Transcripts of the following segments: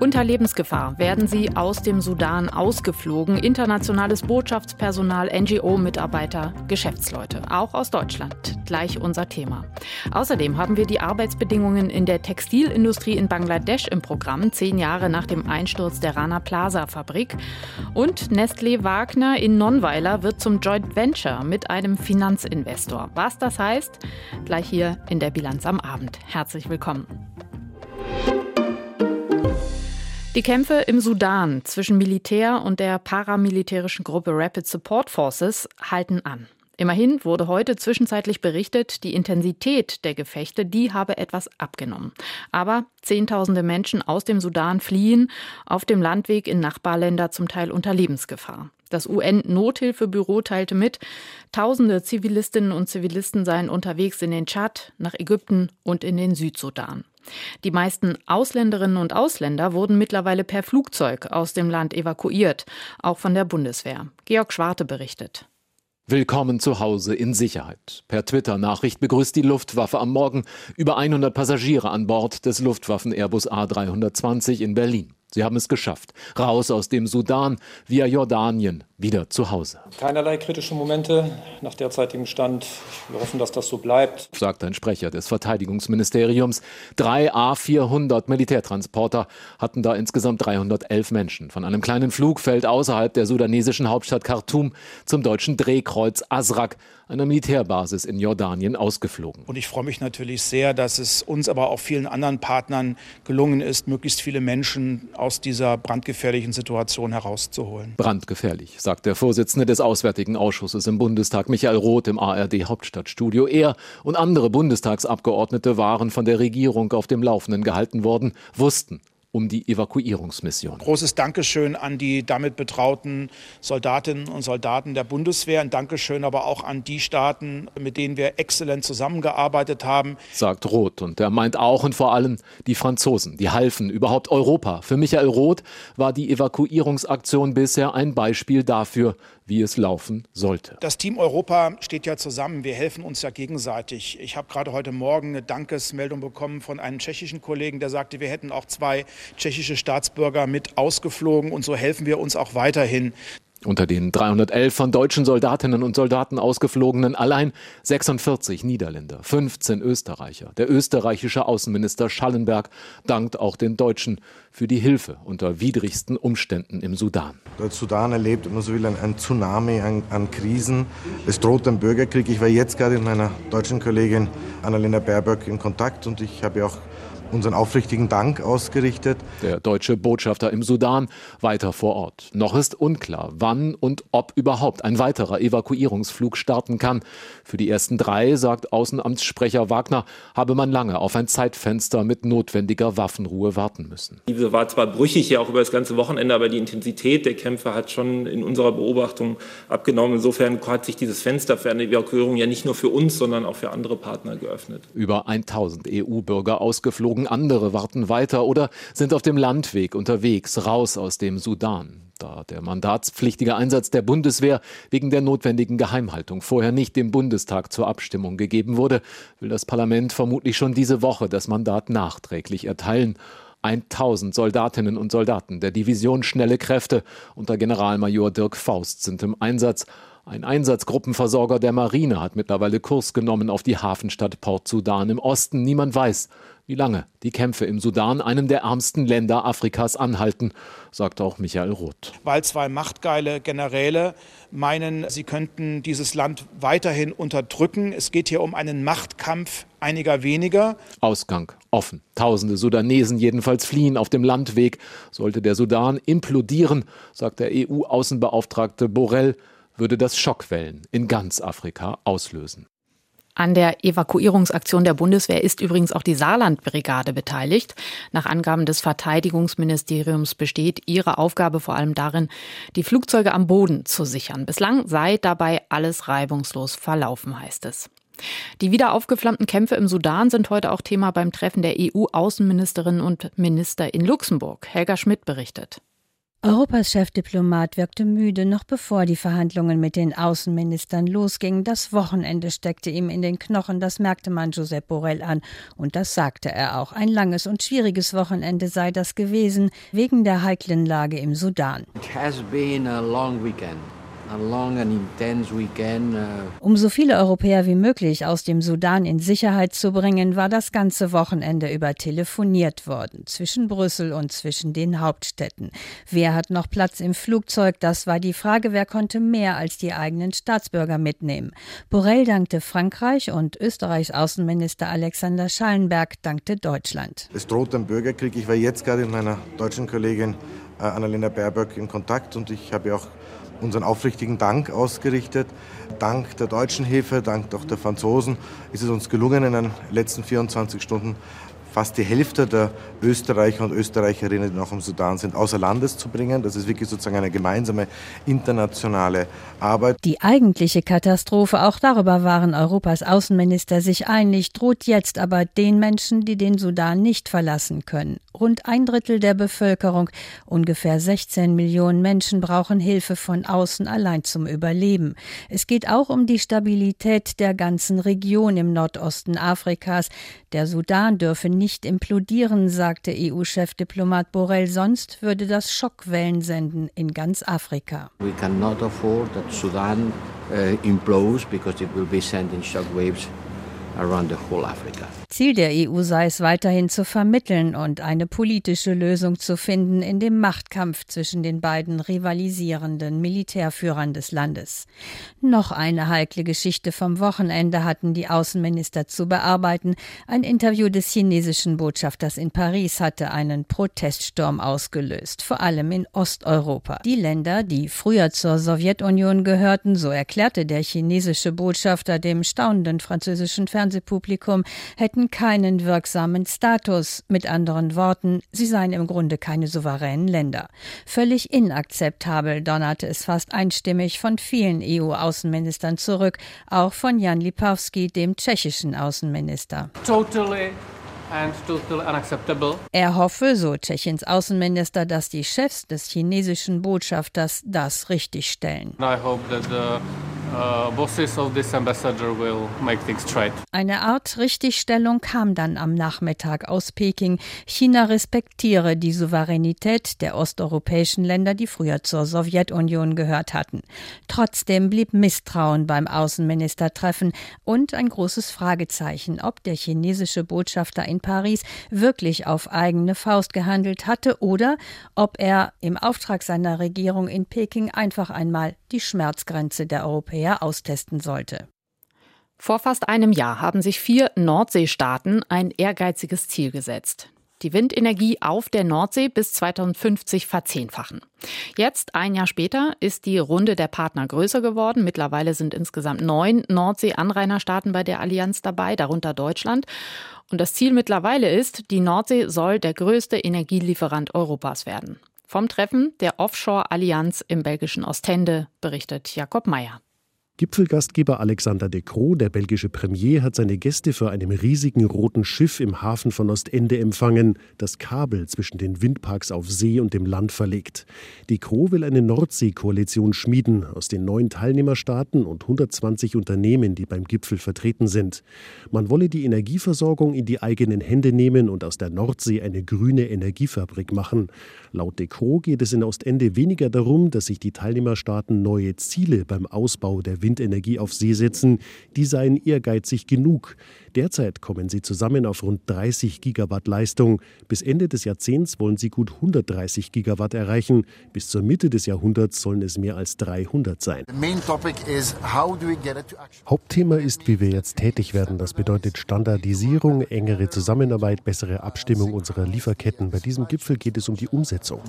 Unter Lebensgefahr werden sie aus dem Sudan ausgeflogen. Internationales Botschaftspersonal, NGO-Mitarbeiter, Geschäftsleute, auch aus Deutschland. Gleich unser Thema. Außerdem haben wir die Arbeitsbedingungen in der Textilindustrie in Bangladesch im Programm, zehn Jahre nach dem Einsturz der Rana Plaza Fabrik. Und Nestlé Wagner in Nonnweiler wird zum Joint Venture mit einem Finanzinvestor. Was das heißt, gleich hier in der Bilanz am Abend. Herzlich willkommen. Die Kämpfe im Sudan zwischen Militär und der paramilitärischen Gruppe Rapid Support Forces halten an. Immerhin wurde heute zwischenzeitlich berichtet, die Intensität der Gefechte, die habe etwas abgenommen. Aber Zehntausende Menschen aus dem Sudan fliehen auf dem Landweg in Nachbarländer zum Teil unter Lebensgefahr. Das UN-Nothilfebüro teilte mit, Tausende Zivilistinnen und Zivilisten seien unterwegs in den Tschad, nach Ägypten und in den Südsudan. Die meisten Ausländerinnen und Ausländer wurden mittlerweile per Flugzeug aus dem Land evakuiert, auch von der Bundeswehr. Georg Schwarte berichtet. Willkommen zu Hause in Sicherheit. Per Twitter-Nachricht begrüßt die Luftwaffe am Morgen über 100 Passagiere an Bord des Luftwaffen Airbus A320 in Berlin. Sie haben es geschafft. Raus aus dem Sudan via Jordanien wieder zu Hause. Keinerlei kritische Momente nach derzeitigem Stand. Wir hoffen, dass das so bleibt, sagt ein Sprecher des Verteidigungsministeriums. Drei A400 Militärtransporter hatten da insgesamt 311 Menschen von einem kleinen Flugfeld außerhalb der sudanesischen Hauptstadt Khartoum zum deutschen Drehkreuz Asrak, einer Militärbasis in Jordanien, ausgeflogen. Und ich freue mich natürlich sehr, dass es uns, aber auch vielen anderen Partnern gelungen ist, möglichst viele Menschen aus dieser brandgefährlichen Situation herauszuholen. Brandgefährlich, sagt der Vorsitzende des Auswärtigen Ausschusses im Bundestag, Michael Roth, im ARD Hauptstadtstudio. Er und andere Bundestagsabgeordnete waren von der Regierung auf dem Laufenden gehalten worden, wussten, um die Evakuierungsmission. Großes Dankeschön an die damit betrauten Soldatinnen und Soldaten der Bundeswehr. Ein Dankeschön aber auch an die Staaten, mit denen wir exzellent zusammengearbeitet haben. Sagt Roth. Und er meint auch und vor allem die Franzosen, die halfen, überhaupt Europa. Für Michael Roth war die Evakuierungsaktion bisher ein Beispiel dafür, wie es laufen sollte. Das Team Europa steht ja zusammen. Wir helfen uns ja gegenseitig. Ich habe gerade heute Morgen eine Dankesmeldung bekommen von einem tschechischen Kollegen, der sagte, wir hätten auch zwei tschechische Staatsbürger mit ausgeflogen und so helfen wir uns auch weiterhin. Unter den 311 von deutschen Soldatinnen und Soldaten ausgeflogenen allein 46 Niederländer, 15 Österreicher. Der österreichische Außenminister Schallenberg dankt auch den Deutschen für die Hilfe unter widrigsten Umständen im Sudan. Der Sudan erlebt, wenn man so will, ein, ein Tsunami an, an, Krisen. Es droht ein Bürgerkrieg. Ich war jetzt gerade mit meiner deutschen Kollegin Annalena Baerbock in Kontakt und ich habe auch unseren aufrichtigen Dank ausgerichtet. Der deutsche Botschafter im Sudan weiter vor Ort. Noch ist unklar, wann und ob überhaupt ein weiterer Evakuierungsflug starten kann. Für die ersten drei, sagt Außenamtssprecher Wagner, habe man lange auf ein Zeitfenster mit notwendiger Waffenruhe warten müssen. Diese war zwar brüchig ja auch über das ganze Wochenende, aber die Intensität der Kämpfe hat schon in unserer Beobachtung abgenommen. Insofern hat sich dieses Fenster für eine Evakuierung ja nicht nur für uns, sondern auch für andere Partner geöffnet. Über 1000 EU-Bürger ausgeflogen Drogen, andere warten weiter oder sind auf dem Landweg unterwegs, raus aus dem Sudan. Da der mandatspflichtige Einsatz der Bundeswehr wegen der notwendigen Geheimhaltung vorher nicht dem Bundestag zur Abstimmung gegeben wurde, will das Parlament vermutlich schon diese Woche das Mandat nachträglich erteilen. 1000 Soldatinnen und Soldaten der Division Schnelle Kräfte unter Generalmajor Dirk Faust sind im Einsatz. Ein Einsatzgruppenversorger der Marine hat mittlerweile Kurs genommen auf die Hafenstadt Port Sudan im Osten. Niemand weiß, wie lange die Kämpfe im Sudan, einem der ärmsten Länder Afrikas, anhalten, sagt auch Michael Roth. Weil zwei machtgeile Generäle meinen, sie könnten dieses Land weiterhin unterdrücken. Es geht hier um einen Machtkampf einiger weniger. Ausgang offen. Tausende Sudanesen jedenfalls fliehen auf dem Landweg. Sollte der Sudan implodieren, sagt der EU-Außenbeauftragte Borrell, würde das Schockwellen in ganz Afrika auslösen. An der Evakuierungsaktion der Bundeswehr ist übrigens auch die Saarlandbrigade beteiligt. Nach Angaben des Verteidigungsministeriums besteht ihre Aufgabe vor allem darin, die Flugzeuge am Boden zu sichern. Bislang sei dabei alles reibungslos verlaufen, heißt es. Die wieder aufgeflammten Kämpfe im Sudan sind heute auch Thema beim Treffen der EU-Außenministerinnen und Minister in Luxemburg. Helga Schmidt berichtet. Europas Chefdiplomat wirkte müde, noch bevor die Verhandlungen mit den Außenministern losgingen. Das Wochenende steckte ihm in den Knochen, das merkte man Josep Borrell an. Und das sagte er auch. Ein langes und schwieriges Wochenende sei das gewesen, wegen der heiklen Lage im Sudan. It has been a long weekend. Uh, um so viele Europäer wie möglich aus dem Sudan in Sicherheit zu bringen, war das ganze Wochenende über telefoniert worden, zwischen Brüssel und zwischen den Hauptstädten. Wer hat noch Platz im Flugzeug? Das war die Frage, wer konnte mehr als die eigenen Staatsbürger mitnehmen. Borrell dankte Frankreich und Österreichs Außenminister Alexander Schallenberg dankte Deutschland. Es droht ein Bürgerkrieg. Ich war jetzt gerade mit meiner deutschen Kollegin äh, Annalena Baerbock in Kontakt und ich habe auch unseren aufrichtigen Dank ausgerichtet. Dank der deutschen Hilfe, dank auch der Franzosen ist es uns gelungen, in den letzten 24 Stunden fast die Hälfte der Österreicher und Österreicherinnen, die noch im Sudan sind, außer Landes zu bringen. Das ist wirklich sozusagen eine gemeinsame internationale Arbeit. Die eigentliche Katastrophe, auch darüber waren Europas Außenminister sich einig, droht jetzt aber den Menschen, die den Sudan nicht verlassen können. Rund ein Drittel der Bevölkerung, ungefähr 16 Millionen Menschen, brauchen Hilfe von außen allein zum Überleben. Es geht auch um die Stabilität der ganzen Region im Nordosten Afrikas. Der Sudan dürfe nicht implodieren, sagte EU-Chefdiplomat Borrell, sonst würde das Schockwellen senden in ganz Afrika. We cannot afford that Sudan uh, implodes because it will be sending shockwaves Ziel der EU sei es weiterhin zu vermitteln und eine politische Lösung zu finden in dem Machtkampf zwischen den beiden rivalisierenden Militärführern des Landes. Noch eine heikle Geschichte vom Wochenende hatten die Außenminister zu bearbeiten. Ein Interview des chinesischen Botschafters in Paris hatte einen Proteststurm ausgelöst, vor allem in Osteuropa. Die Länder, die früher zur Sowjetunion gehörten, so erklärte der chinesische Botschafter dem staunenden französischen Fernsehpublikum, hätten keinen wirksamen Status. Mit anderen Worten, sie seien im Grunde keine souveränen Länder. Völlig inakzeptabel donnerte es fast einstimmig von vielen EU-Außenministern zurück, auch von Jan Lipowski, dem tschechischen Außenminister. Totally er hoffe, so Tschechiens Außenminister, dass die Chefs des chinesischen Botschafters das richtigstellen. Uh, Eine Art Richtigstellung kam dann am Nachmittag aus Peking. China respektiere die Souveränität der osteuropäischen Länder, die früher zur Sowjetunion gehört hatten. Trotzdem blieb Misstrauen beim Außenministertreffen und ein großes Fragezeichen, ob der chinesische Botschafter in Paris wirklich auf eigene Faust gehandelt hatte oder ob er im Auftrag seiner Regierung in Peking einfach einmal die Schmerzgrenze der Europäer austesten sollte. Vor fast einem Jahr haben sich vier Nordseestaaten ein ehrgeiziges Ziel gesetzt. Die Windenergie auf der Nordsee bis 2050 verzehnfachen. Jetzt, ein Jahr später, ist die Runde der Partner größer geworden. Mittlerweile sind insgesamt neun Nordsee-Anrainerstaaten bei der Allianz dabei, darunter Deutschland. Und das Ziel mittlerweile ist, die Nordsee soll der größte Energielieferant Europas werden. Vom Treffen der Offshore-Allianz im belgischen Ostende berichtet Jakob Mayer. Gipfelgastgeber Alexander De Croo, der belgische Premier, hat seine Gäste vor einem riesigen roten Schiff im Hafen von Ostende empfangen, das Kabel zwischen den Windparks auf See und dem Land verlegt. De Croo will eine Nordsee-Koalition schmieden aus den neun Teilnehmerstaaten und 120 Unternehmen, die beim Gipfel vertreten sind. Man wolle die Energieversorgung in die eigenen Hände nehmen und aus der Nordsee eine grüne Energiefabrik machen. Laut De Croo geht es in Ostende weniger darum, dass sich die Teilnehmerstaaten neue Ziele beim Ausbau der Wind Windenergie auf See setzen, die seien ehrgeizig genug. Derzeit kommen sie zusammen auf rund 30 Gigawatt Leistung. Bis Ende des Jahrzehnts wollen sie gut 130 Gigawatt erreichen. Bis zur Mitte des Jahrhunderts sollen es mehr als 300 sein. Hauptthema ist, wie wir jetzt tätig werden. Das bedeutet Standardisierung, engere Zusammenarbeit, bessere Abstimmung unserer Lieferketten. Bei diesem Gipfel geht es um die Umsetzung.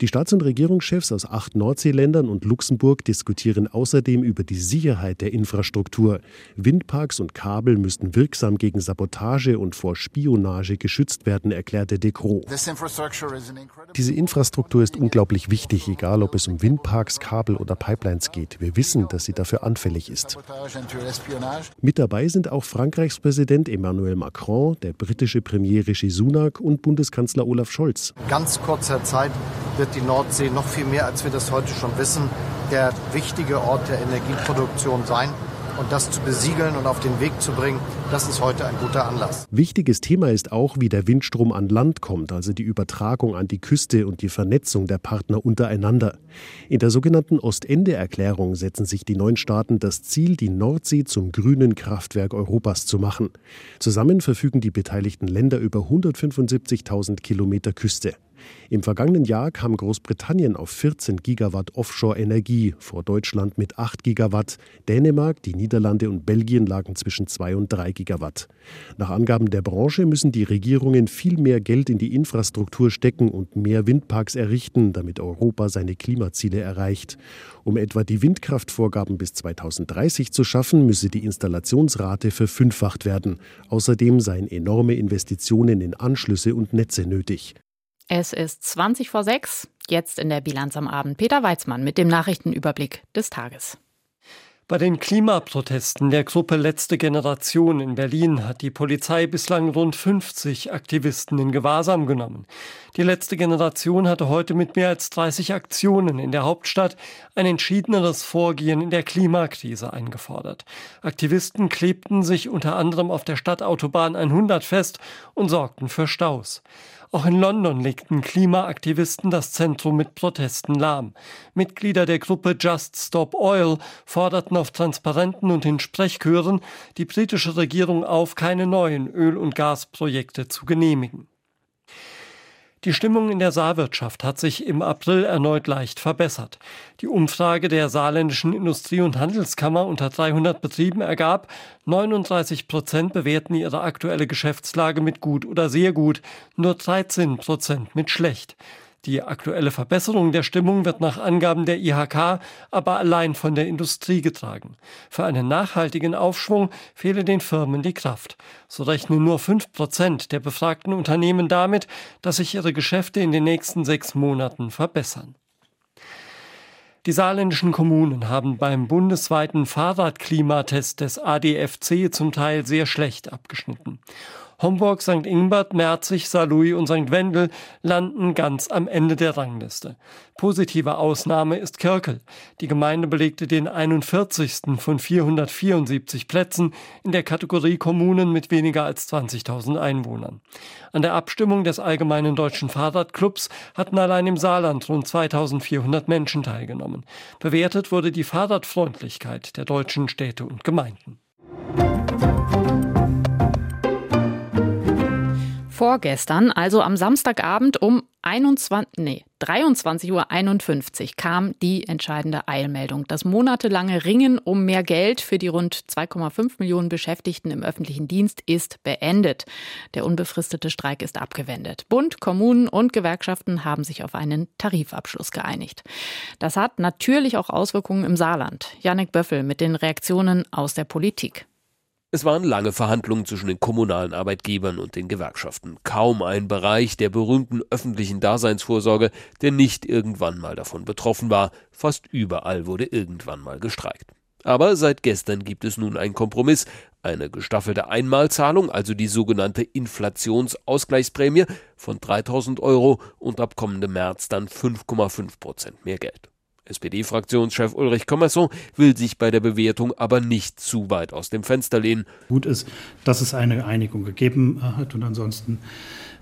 Die Staats- und Regierungschefs Regierungschefs aus acht Nordseeländern und Luxemburg diskutieren außerdem über die Sicherheit der Infrastruktur. Windparks und Kabel müssten wirksam gegen Sabotage und vor Spionage geschützt werden, erklärte De Croo. Diese Infrastruktur ist unglaublich wichtig, egal ob es um Windparks, Kabel oder Pipelines geht. Wir wissen, dass sie dafür anfällig ist. Mit dabei sind auch Frankreichs Präsident Emmanuel Macron, der britische Premier Rishi Sunak und Bundeskanzler Olaf Scholz. Ganz kurzer Zeit wird die Nordsee noch viel mehr, als wir das heute schon wissen, der wichtige Ort der Energieproduktion sein. Und das zu besiegeln und auf den Weg zu bringen, das ist heute ein guter Anlass. Wichtiges Thema ist auch, wie der Windstrom an Land kommt, also die Übertragung an die Küste und die Vernetzung der Partner untereinander. In der sogenannten Ostende-Erklärung setzen sich die neuen Staaten das Ziel, die Nordsee zum grünen Kraftwerk Europas zu machen. Zusammen verfügen die beteiligten Länder über 175.000 Kilometer Küste. Im vergangenen Jahr kam Großbritannien auf 14 Gigawatt Offshore-Energie, vor Deutschland mit 8 Gigawatt. Dänemark, die Niederlande und Belgien lagen zwischen 2 und 3 Gigawatt. Nach Angaben der Branche müssen die Regierungen viel mehr Geld in die Infrastruktur stecken und mehr Windparks errichten, damit Europa seine Klimaziele erreicht. Um etwa die Windkraftvorgaben bis 2030 zu schaffen, müsse die Installationsrate verfünffacht werden. Außerdem seien enorme Investitionen in Anschlüsse und Netze nötig. Es ist 20 vor 6, jetzt in der Bilanz am Abend. Peter Weizmann mit dem Nachrichtenüberblick des Tages. Bei den Klimaprotesten der Gruppe Letzte Generation in Berlin hat die Polizei bislang rund 50 Aktivisten in Gewahrsam genommen. Die letzte Generation hatte heute mit mehr als 30 Aktionen in der Hauptstadt ein entschiedeneres Vorgehen in der Klimakrise eingefordert. Aktivisten klebten sich unter anderem auf der Stadtautobahn 100 fest und sorgten für Staus. Auch in London legten Klimaaktivisten das Zentrum mit Protesten lahm. Mitglieder der Gruppe Just Stop Oil forderten auf Transparenten und in Sprechchören die britische Regierung auf, keine neuen Öl- und Gasprojekte zu genehmigen. Die Stimmung in der Saarwirtschaft hat sich im April erneut leicht verbessert. Die Umfrage der saarländischen Industrie- und Handelskammer unter 300 Betrieben ergab, 39 Prozent bewerten ihre aktuelle Geschäftslage mit gut oder sehr gut, nur 13 Prozent mit schlecht. Die aktuelle Verbesserung der Stimmung wird nach Angaben der IHK aber allein von der Industrie getragen. Für einen nachhaltigen Aufschwung fehle den Firmen die Kraft. So rechnen nur fünf Prozent der befragten Unternehmen damit, dass sich ihre Geschäfte in den nächsten sechs Monaten verbessern. Die saarländischen Kommunen haben beim bundesweiten Fahrradklimatest des ADFC zum Teil sehr schlecht abgeschnitten. Homburg, St. Ingbert, Merzig, Saarlouis und St. Wendel landen ganz am Ende der Rangliste. Positive Ausnahme ist Kirkel. Die Gemeinde belegte den 41. von 474 Plätzen in der Kategorie Kommunen mit weniger als 20.000 Einwohnern. An der Abstimmung des Allgemeinen Deutschen Fahrradclubs hatten allein im Saarland rund 2400 Menschen teilgenommen. Bewertet wurde die Fahrradfreundlichkeit der deutschen Städte und Gemeinden. Vorgestern, also am Samstagabend um 21, nee, 23.51 Uhr kam die entscheidende Eilmeldung. Das monatelange Ringen um mehr Geld für die rund 2,5 Millionen Beschäftigten im öffentlichen Dienst ist beendet. Der unbefristete Streik ist abgewendet. Bund, Kommunen und Gewerkschaften haben sich auf einen Tarifabschluss geeinigt. Das hat natürlich auch Auswirkungen im Saarland. Janek Böffel mit den Reaktionen aus der Politik. Es waren lange Verhandlungen zwischen den kommunalen Arbeitgebern und den Gewerkschaften. Kaum ein Bereich der berühmten öffentlichen Daseinsvorsorge, der nicht irgendwann mal davon betroffen war. Fast überall wurde irgendwann mal gestreikt. Aber seit gestern gibt es nun einen Kompromiss, eine gestaffelte Einmalzahlung, also die sogenannte Inflationsausgleichsprämie von 3000 Euro und ab kommendem März dann 5,5 Prozent mehr Geld. SPD-Fraktionschef Ulrich Commerson will sich bei der Bewertung aber nicht zu weit aus dem Fenster lehnen. Gut ist, dass es eine Einigung gegeben hat und ansonsten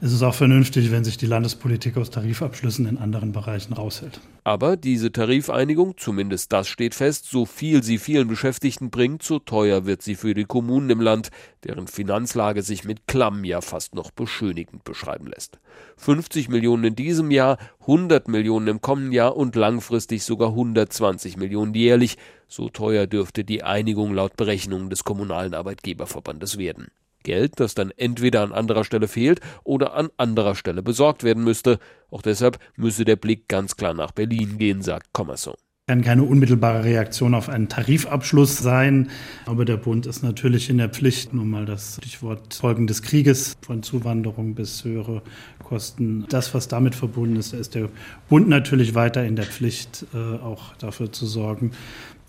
ist es auch vernünftig, wenn sich die Landespolitik aus Tarifabschlüssen in anderen Bereichen raushält. Aber diese Tarifeinigung, zumindest das steht fest, so viel sie vielen Beschäftigten bringt, so teuer wird sie für die Kommunen im Land, deren Finanzlage sich mit Klamm ja fast noch beschönigend beschreiben lässt. 50 Millionen in diesem Jahr, 100 Millionen im kommenden Jahr und langfristig sogar 120 Millionen jährlich. So teuer dürfte die Einigung laut Berechnungen des Kommunalen Arbeitgeberverbandes werden. Geld, das dann entweder an anderer Stelle fehlt oder an anderer Stelle besorgt werden müsste. Auch deshalb müsse der Blick ganz klar nach Berlin gehen, sagt Commerson kann keine unmittelbare Reaktion auf einen Tarifabschluss sein. Aber der Bund ist natürlich in der Pflicht, nun mal das Stichwort Folgen des Krieges, von Zuwanderung bis höhere Kosten. Das, was damit verbunden ist, ist der Bund natürlich weiter in der Pflicht, äh, auch dafür zu sorgen,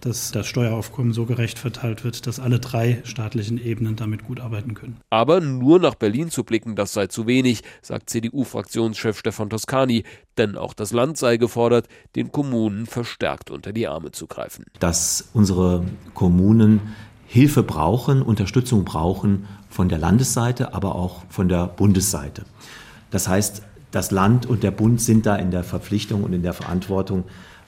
dass das Steueraufkommen so gerecht verteilt wird, dass alle drei staatlichen Ebenen damit gut arbeiten können. Aber nur nach Berlin zu blicken, das sei zu wenig, sagt CDU-Fraktionschef Stefan Toscani, denn auch das Land sei gefordert, den Kommunen verstärkt unter die Arme zu greifen. Dass unsere Kommunen Hilfe brauchen, Unterstützung brauchen von der Landesseite, aber auch von der Bundesseite. Das heißt, das Land und der Bund sind da in der Verpflichtung und in der Verantwortung,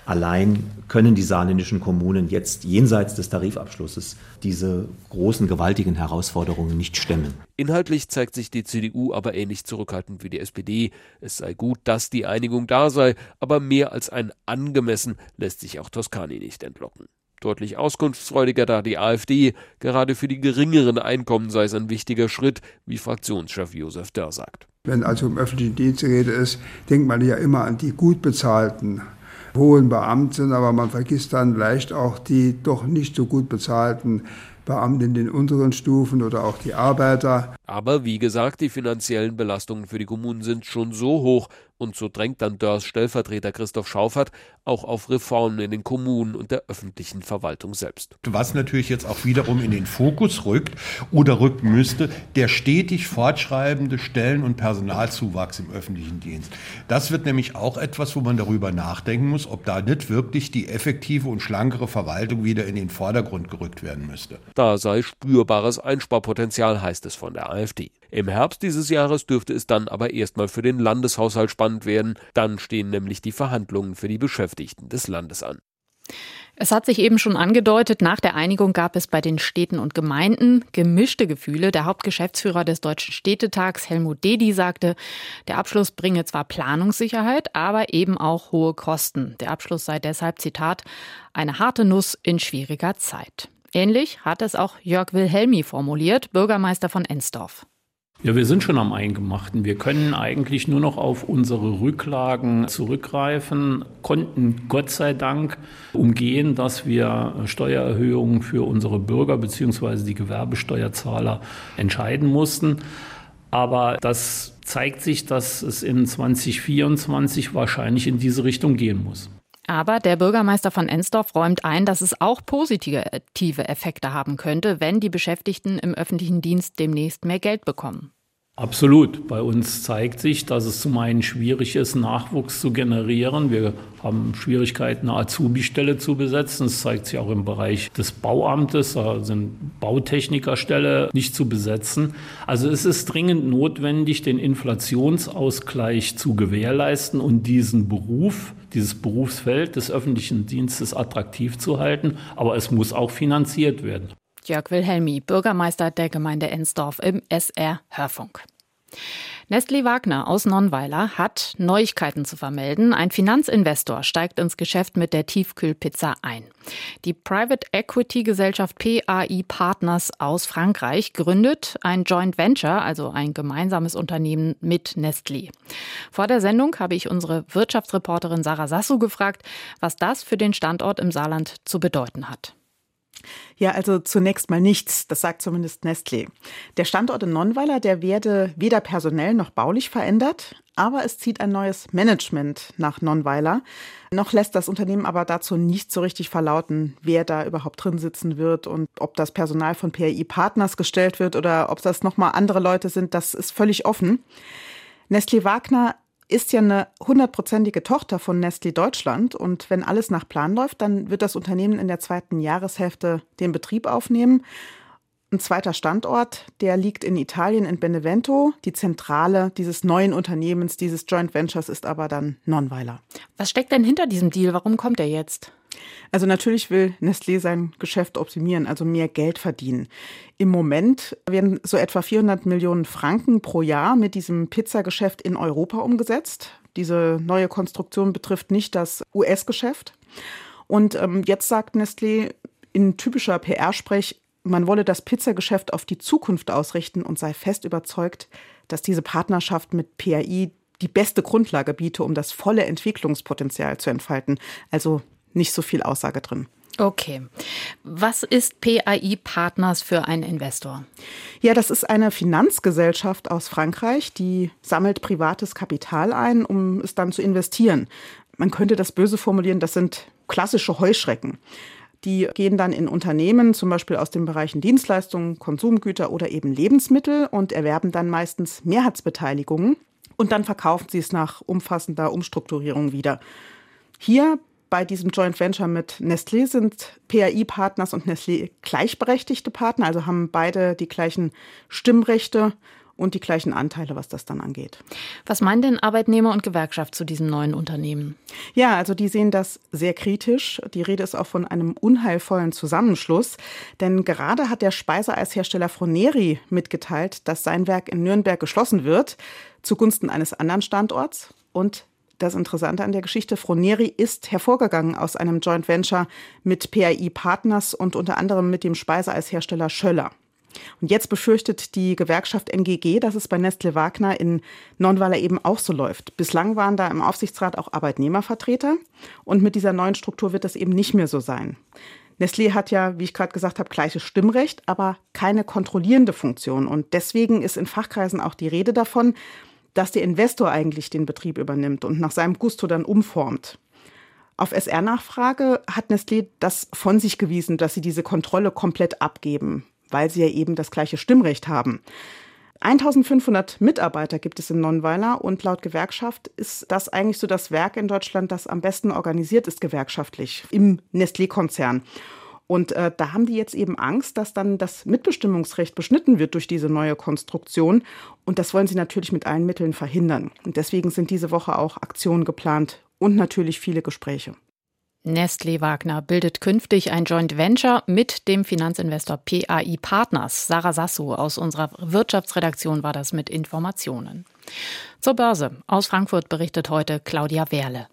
Allein können die saarländischen Kommunen jetzt jenseits des Tarifabschlusses diese großen, gewaltigen Herausforderungen nicht stemmen. Inhaltlich zeigt sich die CDU aber ähnlich zurückhaltend wie die SPD. Es sei gut, dass die Einigung da sei, aber mehr als ein angemessen lässt sich auch Toskani nicht entlocken. Deutlich auskunftsfreudiger da die AfD, gerade für die geringeren Einkommen sei es ein wichtiger Schritt, wie Fraktionschef Josef Dörr sagt. Wenn also um öffentlichen Dienst die Rede ist, denkt man ja immer an die gut bezahlten hohen Beamten, aber man vergisst dann leicht auch die doch nicht so gut bezahlten Beamten in den unteren Stufen oder auch die Arbeiter. Aber wie gesagt, die finanziellen Belastungen für die Kommunen sind schon so hoch, und so drängt dann Dörrs Stellvertreter Christoph Schaufert auch auf Reformen in den Kommunen und der öffentlichen Verwaltung selbst. Was natürlich jetzt auch wiederum in den Fokus rückt oder rücken müsste, der stetig fortschreibende Stellen- und Personalzuwachs im öffentlichen Dienst. Das wird nämlich auch etwas, wo man darüber nachdenken muss, ob da nicht wirklich die effektive und schlankere Verwaltung wieder in den Vordergrund gerückt werden müsste. Da sei spürbares Einsparpotenzial, heißt es von der AfD. Im Herbst dieses Jahres dürfte es dann aber erstmal für den Landeshaushalt spannend werden. Dann stehen nämlich die Verhandlungen für die Beschäftigten des Landes an. Es hat sich eben schon angedeutet, nach der Einigung gab es bei den Städten und Gemeinden gemischte Gefühle. Der Hauptgeschäftsführer des Deutschen Städtetags, Helmut Dedi, sagte, der Abschluss bringe zwar Planungssicherheit, aber eben auch hohe Kosten. Der Abschluss sei deshalb, Zitat, eine harte Nuss in schwieriger Zeit. Ähnlich hat es auch Jörg Wilhelmi formuliert, Bürgermeister von Ensdorf. Ja, wir sind schon am Eingemachten. Wir können eigentlich nur noch auf unsere Rücklagen zurückgreifen, konnten Gott sei Dank umgehen, dass wir Steuererhöhungen für unsere Bürger bzw. die Gewerbesteuerzahler entscheiden mussten. Aber das zeigt sich, dass es in 2024 wahrscheinlich in diese Richtung gehen muss. Aber der Bürgermeister von Ensdorf räumt ein, dass es auch positive Effekte haben könnte, wenn die Beschäftigten im öffentlichen Dienst demnächst mehr Geld bekommen. Absolut. Bei uns zeigt sich, dass es zum einen schwierig ist, Nachwuchs zu generieren. Wir haben Schwierigkeiten, eine Azubi-Stelle zu besetzen. Das zeigt sich auch im Bereich des Bauamtes. Da sind Bautechnikerstelle nicht zu besetzen. Also es ist dringend notwendig, den Inflationsausgleich zu gewährleisten und diesen Beruf, dieses Berufsfeld des öffentlichen Dienstes attraktiv zu halten. Aber es muss auch finanziert werden. Jörg Wilhelmi, Bürgermeister der Gemeinde Ensdorf im SR Hörfunk. Nestle Wagner aus Nonnweiler hat Neuigkeiten zu vermelden. Ein Finanzinvestor steigt ins Geschäft mit der Tiefkühlpizza ein. Die Private Equity Gesellschaft PAI Partners aus Frankreich gründet ein Joint Venture, also ein gemeinsames Unternehmen mit Nestle. Vor der Sendung habe ich unsere Wirtschaftsreporterin Sarah Sassou gefragt, was das für den Standort im Saarland zu bedeuten hat. Ja, also zunächst mal nichts, das sagt zumindest Nestlé. Der Standort in Nonnweiler, der werde weder personell noch baulich verändert, aber es zieht ein neues Management nach Nonnweiler. Noch lässt das Unternehmen aber dazu nicht so richtig verlauten, wer da überhaupt drin sitzen wird und ob das Personal von PRI Partners gestellt wird oder ob das nochmal andere Leute sind, das ist völlig offen. Nestlé Wagner ist ja eine hundertprozentige Tochter von Nestle Deutschland und wenn alles nach Plan läuft, dann wird das Unternehmen in der zweiten Jahreshälfte den Betrieb aufnehmen. Ein zweiter Standort, der liegt in Italien in Benevento. Die Zentrale dieses neuen Unternehmens, dieses Joint Ventures ist aber dann Nonweiler. Was steckt denn hinter diesem Deal? Warum kommt er jetzt? Also natürlich will Nestlé sein Geschäft optimieren, also mehr Geld verdienen. Im Moment werden so etwa 400 Millionen Franken pro Jahr mit diesem Pizzageschäft in Europa umgesetzt. Diese neue Konstruktion betrifft nicht das US-Geschäft. Und ähm, jetzt sagt Nestlé in typischer PR-Sprech, man wolle das Pizzageschäft auf die Zukunft ausrichten und sei fest überzeugt, dass diese Partnerschaft mit PAI die beste Grundlage biete, um das volle Entwicklungspotenzial zu entfalten. Also nicht so viel Aussage drin. Okay. Was ist PAI Partners für einen Investor? Ja, das ist eine Finanzgesellschaft aus Frankreich, die sammelt privates Kapital ein, um es dann zu investieren. Man könnte das böse formulieren, das sind klassische Heuschrecken. Die gehen dann in Unternehmen, zum Beispiel aus den Bereichen Dienstleistungen, Konsumgüter oder eben Lebensmittel und erwerben dann meistens Mehrheitsbeteiligungen und dann verkaufen sie es nach umfassender Umstrukturierung wieder. Hier bei diesem Joint Venture mit Nestlé sind PAI-Partners und Nestlé gleichberechtigte Partner, also haben beide die gleichen Stimmrechte und die gleichen Anteile, was das dann angeht. Was meinen denn Arbeitnehmer und Gewerkschaft zu diesem neuen Unternehmen? Ja, also die sehen das sehr kritisch. Die Rede ist auch von einem unheilvollen Zusammenschluss, denn gerade hat der Speiseeishersteller Froneri mitgeteilt, dass sein Werk in Nürnberg geschlossen wird zugunsten eines anderen Standorts und das Interessante an der Geschichte, Froneri ist hervorgegangen aus einem Joint Venture mit PAI Partners und unter anderem mit dem Speiseeishersteller Schöller. Und jetzt befürchtet die Gewerkschaft NGG, dass es bei Nestle Wagner in Nonweiler eben auch so läuft. Bislang waren da im Aufsichtsrat auch Arbeitnehmervertreter und mit dieser neuen Struktur wird das eben nicht mehr so sein. Nestlé hat ja, wie ich gerade gesagt habe, gleiches Stimmrecht, aber keine kontrollierende Funktion. Und deswegen ist in Fachkreisen auch die Rede davon, dass der Investor eigentlich den Betrieb übernimmt und nach seinem Gusto dann umformt. Auf SR-Nachfrage hat Nestlé das von sich gewiesen, dass sie diese Kontrolle komplett abgeben, weil sie ja eben das gleiche Stimmrecht haben. 1500 Mitarbeiter gibt es in Nonnweiler und laut Gewerkschaft ist das eigentlich so das Werk in Deutschland, das am besten organisiert ist gewerkschaftlich im Nestlé-Konzern. Und äh, da haben die jetzt eben Angst, dass dann das Mitbestimmungsrecht beschnitten wird durch diese neue Konstruktion. Und das wollen sie natürlich mit allen Mitteln verhindern. Und deswegen sind diese Woche auch Aktionen geplant und natürlich viele Gespräche. Nestlé Wagner bildet künftig ein Joint Venture mit dem Finanzinvestor PAI Partners. Sarah Sasso aus unserer Wirtschaftsredaktion war das mit Informationen. Zur Börse. Aus Frankfurt berichtet heute Claudia Werle.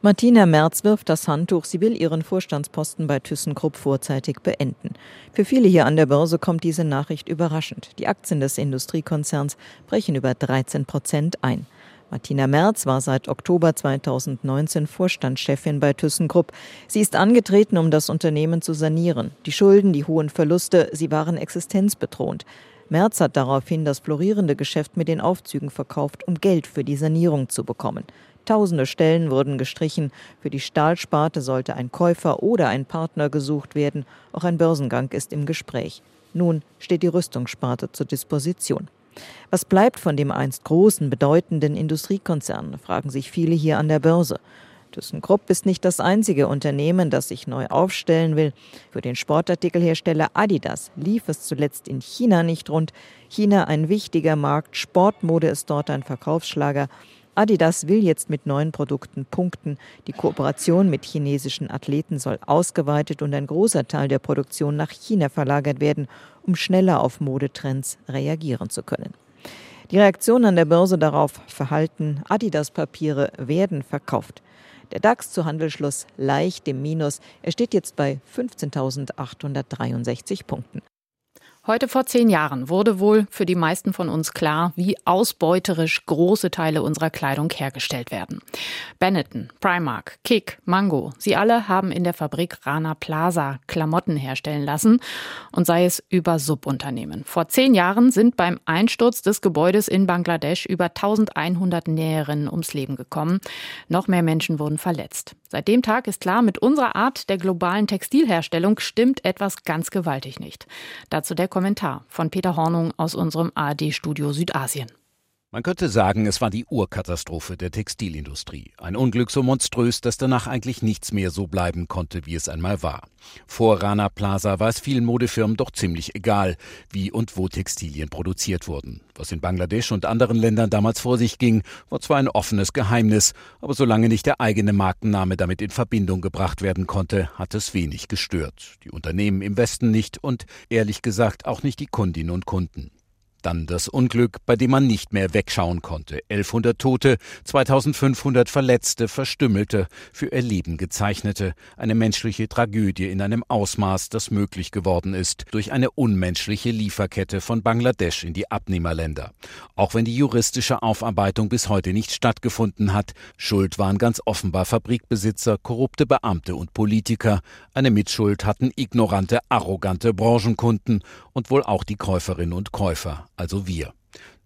Martina Merz wirft das Handtuch. Sie will ihren Vorstandsposten bei ThyssenKrupp vorzeitig beenden. Für viele hier an der Börse kommt diese Nachricht überraschend. Die Aktien des Industriekonzerns brechen über 13 Prozent ein. Martina Merz war seit Oktober 2019 Vorstandschefin bei ThyssenKrupp. Sie ist angetreten, um das Unternehmen zu sanieren. Die Schulden, die hohen Verluste, sie waren existenzbedrohend. Merz hat daraufhin das florierende Geschäft mit den Aufzügen verkauft, um Geld für die Sanierung zu bekommen. Tausende Stellen wurden gestrichen. Für die Stahlsparte sollte ein Käufer oder ein Partner gesucht werden. Auch ein Börsengang ist im Gespräch. Nun steht die Rüstungssparte zur Disposition. Was bleibt von dem einst großen, bedeutenden Industriekonzern, fragen sich viele hier an der Börse. ThyssenKrupp ist nicht das einzige Unternehmen, das sich neu aufstellen will. Für den Sportartikelhersteller Adidas lief es zuletzt in China nicht rund. China ein wichtiger Markt, Sportmode ist dort ein Verkaufsschlager. Adidas will jetzt mit neuen Produkten punkten. Die Kooperation mit chinesischen Athleten soll ausgeweitet und ein großer Teil der Produktion nach China verlagert werden, um schneller auf Modetrends reagieren zu können. Die Reaktion an der Börse darauf verhalten, Adidas-Papiere werden verkauft. Der DAX zu Handelsschluss leicht im Minus. Er steht jetzt bei 15.863 Punkten. Heute vor zehn Jahren wurde wohl für die meisten von uns klar, wie ausbeuterisch große Teile unserer Kleidung hergestellt werden. Benetton, Primark, Kick, Mango, sie alle haben in der Fabrik Rana Plaza Klamotten herstellen lassen und sei es über Subunternehmen. Vor zehn Jahren sind beim Einsturz des Gebäudes in Bangladesch über 1100 Näherinnen ums Leben gekommen. Noch mehr Menschen wurden verletzt. Seit dem Tag ist klar, mit unserer Art der globalen Textilherstellung stimmt etwas ganz gewaltig nicht. Dazu der Kommentar von Peter Hornung aus unserem ARD-Studio Südasien. Man könnte sagen, es war die Urkatastrophe der Textilindustrie. Ein Unglück so monströs, dass danach eigentlich nichts mehr so bleiben konnte, wie es einmal war. Vor Rana Plaza war es vielen Modefirmen doch ziemlich egal, wie und wo Textilien produziert wurden. Was in Bangladesch und anderen Ländern damals vor sich ging, war zwar ein offenes Geheimnis, aber solange nicht der eigene Markenname damit in Verbindung gebracht werden konnte, hat es wenig gestört. Die Unternehmen im Westen nicht und ehrlich gesagt auch nicht die Kundinnen und Kunden. Dann das Unglück, bei dem man nicht mehr wegschauen konnte. 1100 Tote, 2500 Verletzte, Verstümmelte, für ihr Leben gezeichnete. Eine menschliche Tragödie in einem Ausmaß, das möglich geworden ist durch eine unmenschliche Lieferkette von Bangladesch in die Abnehmerländer. Auch wenn die juristische Aufarbeitung bis heute nicht stattgefunden hat, schuld waren ganz offenbar Fabrikbesitzer, korrupte Beamte und Politiker. Eine Mitschuld hatten ignorante, arrogante Branchenkunden und wohl auch die Käuferinnen und Käufer also wir.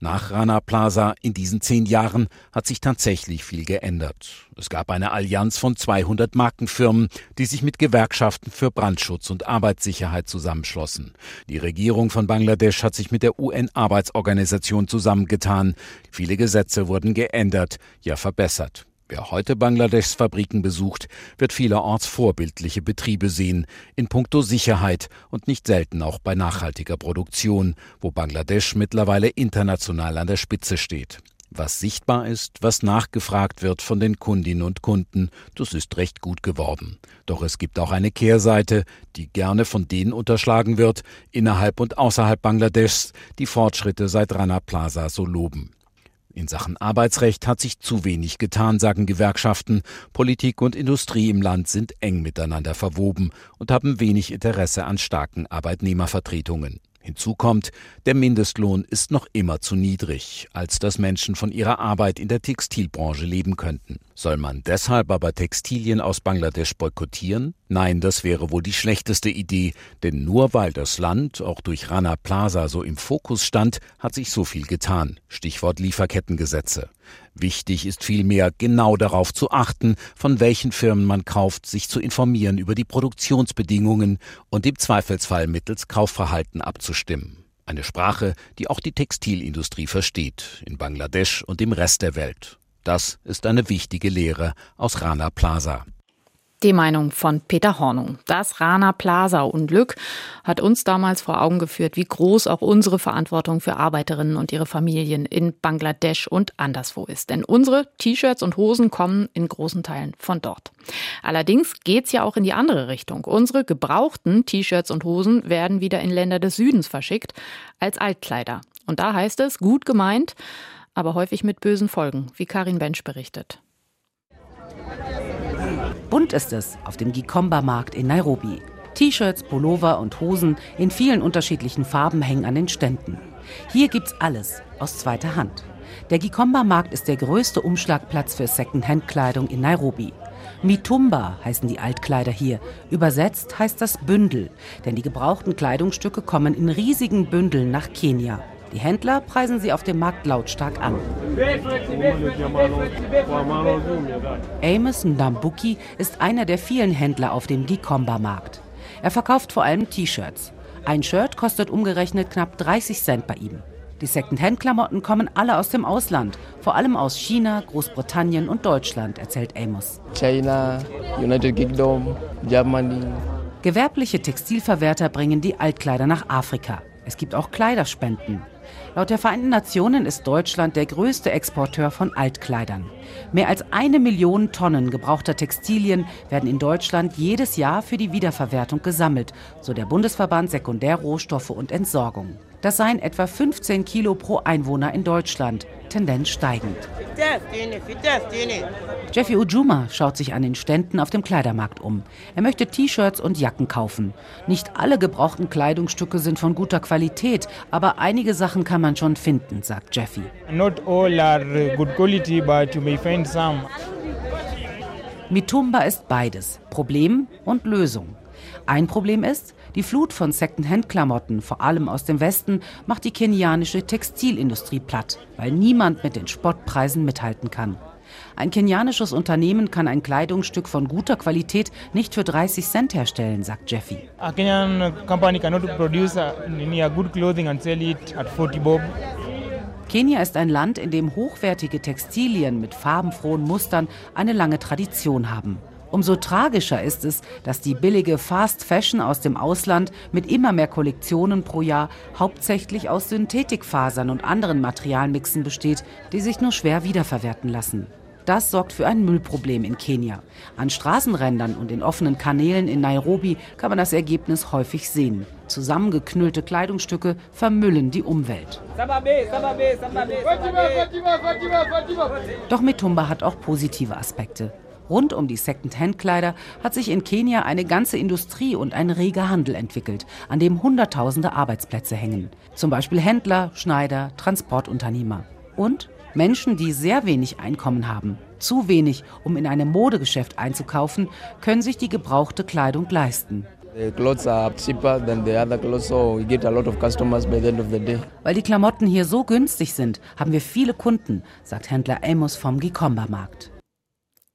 Nach Rana Plaza in diesen zehn Jahren hat sich tatsächlich viel geändert. Es gab eine Allianz von 200 Markenfirmen, die sich mit Gewerkschaften für Brandschutz und Arbeitssicherheit zusammenschlossen. Die Regierung von Bangladesch hat sich mit der UN-Arbeitsorganisation zusammengetan. Viele Gesetze wurden geändert, ja verbessert. Wer heute Bangladeschs Fabriken besucht, wird vielerorts vorbildliche Betriebe sehen, in puncto Sicherheit und nicht selten auch bei nachhaltiger Produktion, wo Bangladesch mittlerweile international an der Spitze steht. Was sichtbar ist, was nachgefragt wird von den Kundinnen und Kunden, das ist recht gut geworden. Doch es gibt auch eine Kehrseite, die gerne von denen unterschlagen wird, innerhalb und außerhalb Bangladeschs, die Fortschritte seit Rana Plaza so loben. In Sachen Arbeitsrecht hat sich zu wenig getan, sagen Gewerkschaften. Politik und Industrie im Land sind eng miteinander verwoben und haben wenig Interesse an starken Arbeitnehmervertretungen. Hinzu kommt, der Mindestlohn ist noch immer zu niedrig, als dass Menschen von ihrer Arbeit in der Textilbranche leben könnten. Soll man deshalb aber Textilien aus Bangladesch boykottieren? Nein, das wäre wohl die schlechteste Idee, denn nur weil das Land auch durch Rana Plaza so im Fokus stand, hat sich so viel getan. Stichwort Lieferkettengesetze. Wichtig ist vielmehr, genau darauf zu achten, von welchen Firmen man kauft, sich zu informieren über die Produktionsbedingungen und im Zweifelsfall mittels Kaufverhalten abzustimmen. Eine Sprache, die auch die Textilindustrie versteht, in Bangladesch und im Rest der Welt. Das ist eine wichtige Lehre aus Rana Plaza. Die Meinung von Peter Hornung. Das Rana Plaza Unglück hat uns damals vor Augen geführt, wie groß auch unsere Verantwortung für Arbeiterinnen und ihre Familien in Bangladesch und anderswo ist. Denn unsere T-Shirts und Hosen kommen in großen Teilen von dort. Allerdings geht's ja auch in die andere Richtung. Unsere gebrauchten T-Shirts und Hosen werden wieder in Länder des Südens verschickt als Altkleider. Und da heißt es, gut gemeint, aber häufig mit bösen Folgen, wie Karin Bench berichtet. Bunt ist es auf dem Gikomba-Markt in Nairobi. T-Shirts, Pullover und Hosen in vielen unterschiedlichen Farben hängen an den Ständen. Hier gibt's alles aus zweiter Hand. Der Gikomba-Markt ist der größte Umschlagplatz für Second-Hand-Kleidung in Nairobi. Mitumba heißen die Altkleider hier. Übersetzt heißt das Bündel, denn die gebrauchten Kleidungsstücke kommen in riesigen Bündeln nach Kenia. Die Händler preisen sie auf dem Markt lautstark an. Amos Ndambuki ist einer der vielen Händler auf dem Gikomba-Markt. Er verkauft vor allem T-Shirts. Ein Shirt kostet umgerechnet knapp 30 Cent bei ihm. Die Second-Hand-Klamotten kommen alle aus dem Ausland, vor allem aus China, Großbritannien und Deutschland, erzählt Amos. China, United Kingdom, Germany. Gewerbliche Textilverwerter bringen die Altkleider nach Afrika. Es gibt auch Kleiderspenden. Laut der Vereinten Nationen ist Deutschland der größte Exporteur von Altkleidern. Mehr als eine Million Tonnen gebrauchter Textilien werden in Deutschland jedes Jahr für die Wiederverwertung gesammelt, so der Bundesverband Sekundärrohstoffe und Entsorgung. Das seien etwa 15 Kilo pro Einwohner in Deutschland, Tendenz steigend. Jeffy Ujuma schaut sich an den Ständen auf dem Kleidermarkt um. Er möchte T-Shirts und Jacken kaufen. Nicht alle gebrauchten Kleidungsstücke sind von guter Qualität, aber einige Sachen kann man schon finden, sagt Jeffy. Not all are good quality, but you may find some. Mitumba ist beides, Problem und Lösung. Ein Problem ist, die Flut von Second-Hand-Klamotten, vor allem aus dem Westen, macht die kenianische Textilindustrie platt, weil niemand mit den Spottpreisen mithalten kann. Ein kenianisches Unternehmen kann ein Kleidungsstück von guter Qualität nicht für 30 Cent herstellen, sagt Jeffy. A Kenyan company cannot produce any good clothing and sell it at 40 bob. Kenia ist ein Land, in dem hochwertige Textilien mit farbenfrohen Mustern eine lange Tradition haben. Umso tragischer ist es, dass die billige Fast Fashion aus dem Ausland mit immer mehr Kollektionen pro Jahr hauptsächlich aus Synthetikfasern und anderen Materialmixen besteht, die sich nur schwer wiederverwerten lassen. Das sorgt für ein Müllproblem in Kenia. An Straßenrändern und in offenen Kanälen in Nairobi kann man das Ergebnis häufig sehen. Zusammengeknüllte Kleidungsstücke vermüllen die Umwelt. Doch Mitumba hat auch positive Aspekte. Rund um die Second-Hand-Kleider hat sich in Kenia eine ganze Industrie und ein reger Handel entwickelt, an dem Hunderttausende Arbeitsplätze hängen. Zum Beispiel Händler, Schneider, Transportunternehmer. Und Menschen, die sehr wenig Einkommen haben, zu wenig, um in einem Modegeschäft einzukaufen, können sich die gebrauchte Kleidung leisten. Weil die Klamotten hier so günstig sind, haben wir viele Kunden, sagt Händler Amos vom Gikomba-Markt.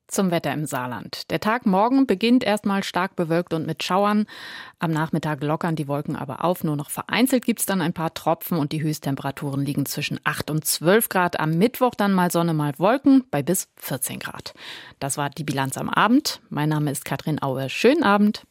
Zum Wetter im Saarland. Der Tag morgen beginnt erstmal stark bewölkt und mit Schauern. Am Nachmittag lockern die Wolken aber auf. Nur noch vereinzelt gibt es dann ein paar Tropfen und die Höchsttemperaturen liegen zwischen 8 und 12 Grad. Am Mittwoch dann mal Sonne, mal Wolken bei bis 14 Grad. Das war die Bilanz am Abend. Mein Name ist Katrin Aue. Schönen Abend.